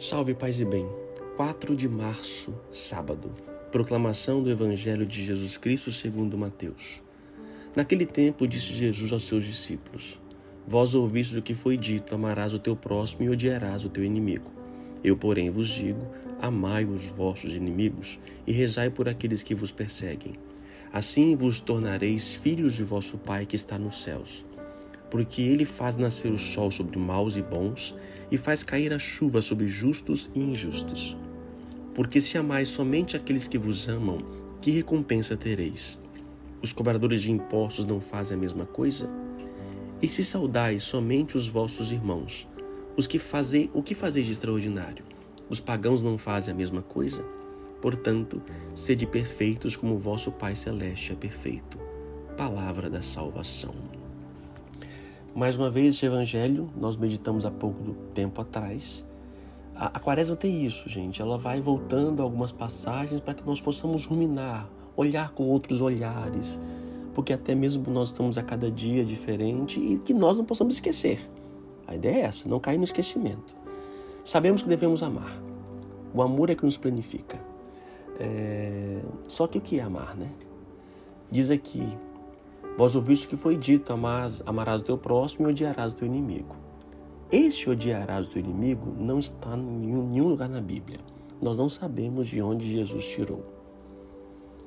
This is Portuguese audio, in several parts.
Salve, paz e bem. 4 de março, sábado. Proclamação do Evangelho de Jesus Cristo segundo Mateus. Naquele tempo disse Jesus aos seus discípulos: Vós ouvistes o que foi dito: amarás o teu próximo e odiarás o teu inimigo. Eu, porém, vos digo: amai os vossos inimigos e rezai por aqueles que vos perseguem. Assim vos tornareis filhos de vosso Pai que está nos céus porque ele faz nascer o sol sobre maus e bons e faz cair a chuva sobre justos e injustos. Porque se amais somente aqueles que vos amam, que recompensa tereis? Os cobradores de impostos não fazem a mesma coisa? E se saudais somente os vossos irmãos, os que fazem o que fazeis de extraordinário? Os pagãos não fazem a mesma coisa? Portanto, sede perfeitos como o vosso Pai celeste é perfeito. Palavra da salvação. Mais uma vez, esse evangelho, nós meditamos há pouco tempo atrás. A, a quaresma tem isso, gente. Ela vai voltando algumas passagens para que nós possamos ruminar, olhar com outros olhares, porque até mesmo nós estamos a cada dia diferente e que nós não possamos esquecer. A ideia é essa, não cair no esquecimento. Sabemos que devemos amar. O amor é que nos planifica. É... Só que o que é amar, né? Diz aqui Vós ouviste que foi dito: amarás, amarás o teu próximo e odiarás o teu inimigo. Este odiarás o teu inimigo não está em nenhum lugar na Bíblia. Nós não sabemos de onde Jesus tirou.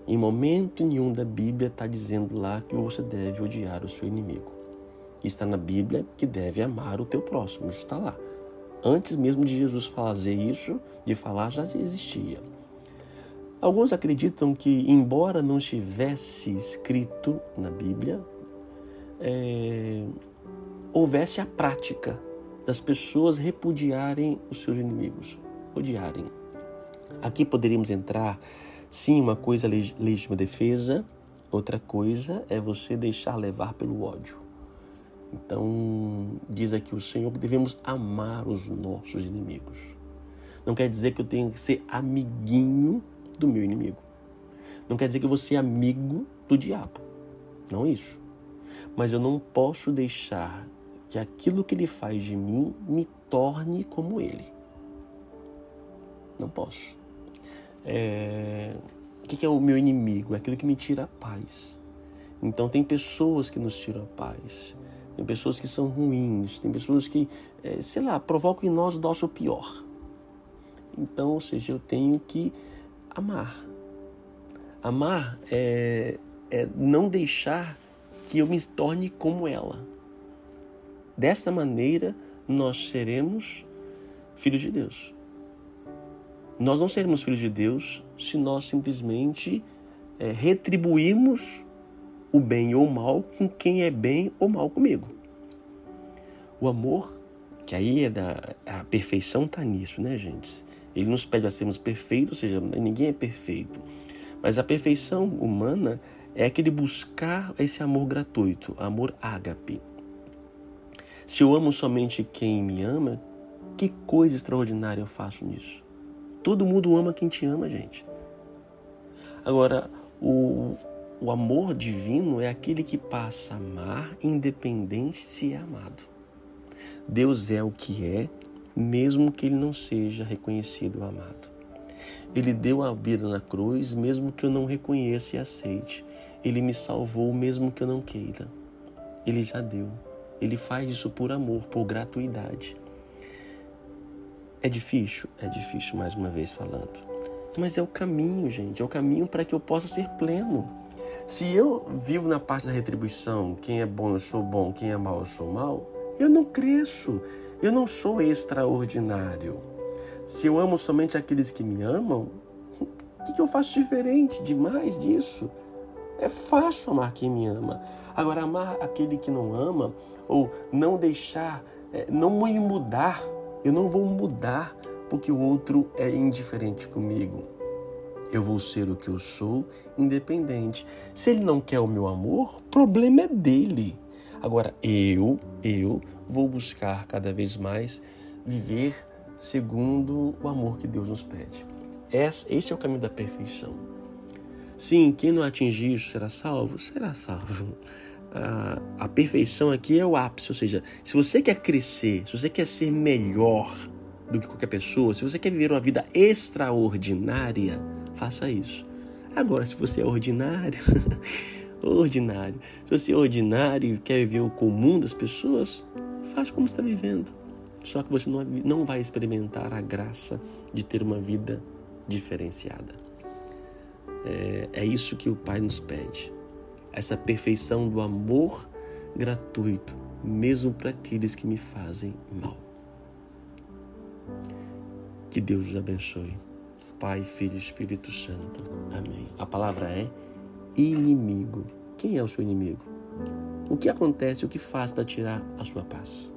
Em momento nenhum da Bíblia está dizendo lá que você deve odiar o seu inimigo. Está na Bíblia que deve amar o teu próximo. Isso está lá. Antes mesmo de Jesus fazer isso, de falar, já existia. Alguns acreditam que, embora não estivesse escrito na Bíblia, é, houvesse a prática das pessoas repudiarem os seus inimigos, odiarem. Aqui poderíamos entrar, sim, uma coisa legítima defesa, outra coisa é você deixar levar pelo ódio. Então, diz aqui o Senhor que devemos amar os nossos inimigos. Não quer dizer que eu tenho que ser amiguinho do meu inimigo. Não quer dizer que vou ser amigo do diabo. Não isso. Mas eu não posso deixar que aquilo que ele faz de mim me torne como ele. Não posso. É... O que é o meu inimigo? É aquilo que me tira a paz. Então, tem pessoas que nos tiram a paz. Tem pessoas que são ruins. Tem pessoas que, é, sei lá, provocam em nós o nosso pior. Então, ou seja, eu tenho que amar. Amar é, é não deixar que eu me torne como ela. Desta maneira, nós seremos filhos de Deus. Nós não seremos filhos de Deus se nós simplesmente é, retribuirmos o bem ou o mal com quem é bem ou mal comigo. O amor, que aí é da a perfeição está nisso, né, gente? Ele nos pede a sermos perfeitos, ou seja, ninguém é perfeito. Mas a perfeição humana é aquele buscar esse amor gratuito, amor ágape. Se eu amo somente quem me ama, que coisa extraordinária eu faço nisso? Todo mundo ama quem te ama, gente. Agora, o, o amor divino é aquele que passa a amar independente se é amado. Deus é o que é mesmo que ele não seja reconhecido ou amado. Ele deu a vida na cruz, mesmo que eu não reconheça e aceite. Ele me salvou, mesmo que eu não queira. Ele já deu. Ele faz isso por amor, por gratuidade. É difícil? É difícil, mais uma vez falando. Mas é o caminho, gente. É o caminho para que eu possa ser pleno. Se eu vivo na parte da retribuição, quem é bom eu sou bom, quem é mal eu sou mal, eu não cresço. Eu não sou extraordinário. Se eu amo somente aqueles que me amam, o que, eu faço diferente demais disso? É fácil amar quem me ama. Agora, amar aquele que não ama, ou não deixar, é, não me mudar, eu não vou mudar porque o outro é indiferente comigo. Eu vou ser o que eu sou, independente. Se ele não quer o meu amor, problema é dele. Agora, eu, eu vou buscar cada vez mais viver segundo o amor que Deus nos pede. Esse é o caminho da perfeição. Sim, quem não atingir isso será salvo? Será salvo. A, a perfeição aqui é o ápice, ou seja, se você quer crescer, se você quer ser melhor, do que qualquer pessoa, se você quer viver uma vida extraordinária, faça isso. Agora, se você é ordinário, ordinário, se você é ordinário e quer viver o comum das pessoas, faça como está vivendo. Só que você não vai experimentar a graça de ter uma vida diferenciada. É, é isso que o Pai nos pede. Essa perfeição do amor gratuito, mesmo para aqueles que me fazem mal. Que Deus os abençoe. Pai, Filho e Espírito Santo. Amém. A palavra é inimigo. Quem é o seu inimigo? O que acontece, o que faz para tirar a sua paz?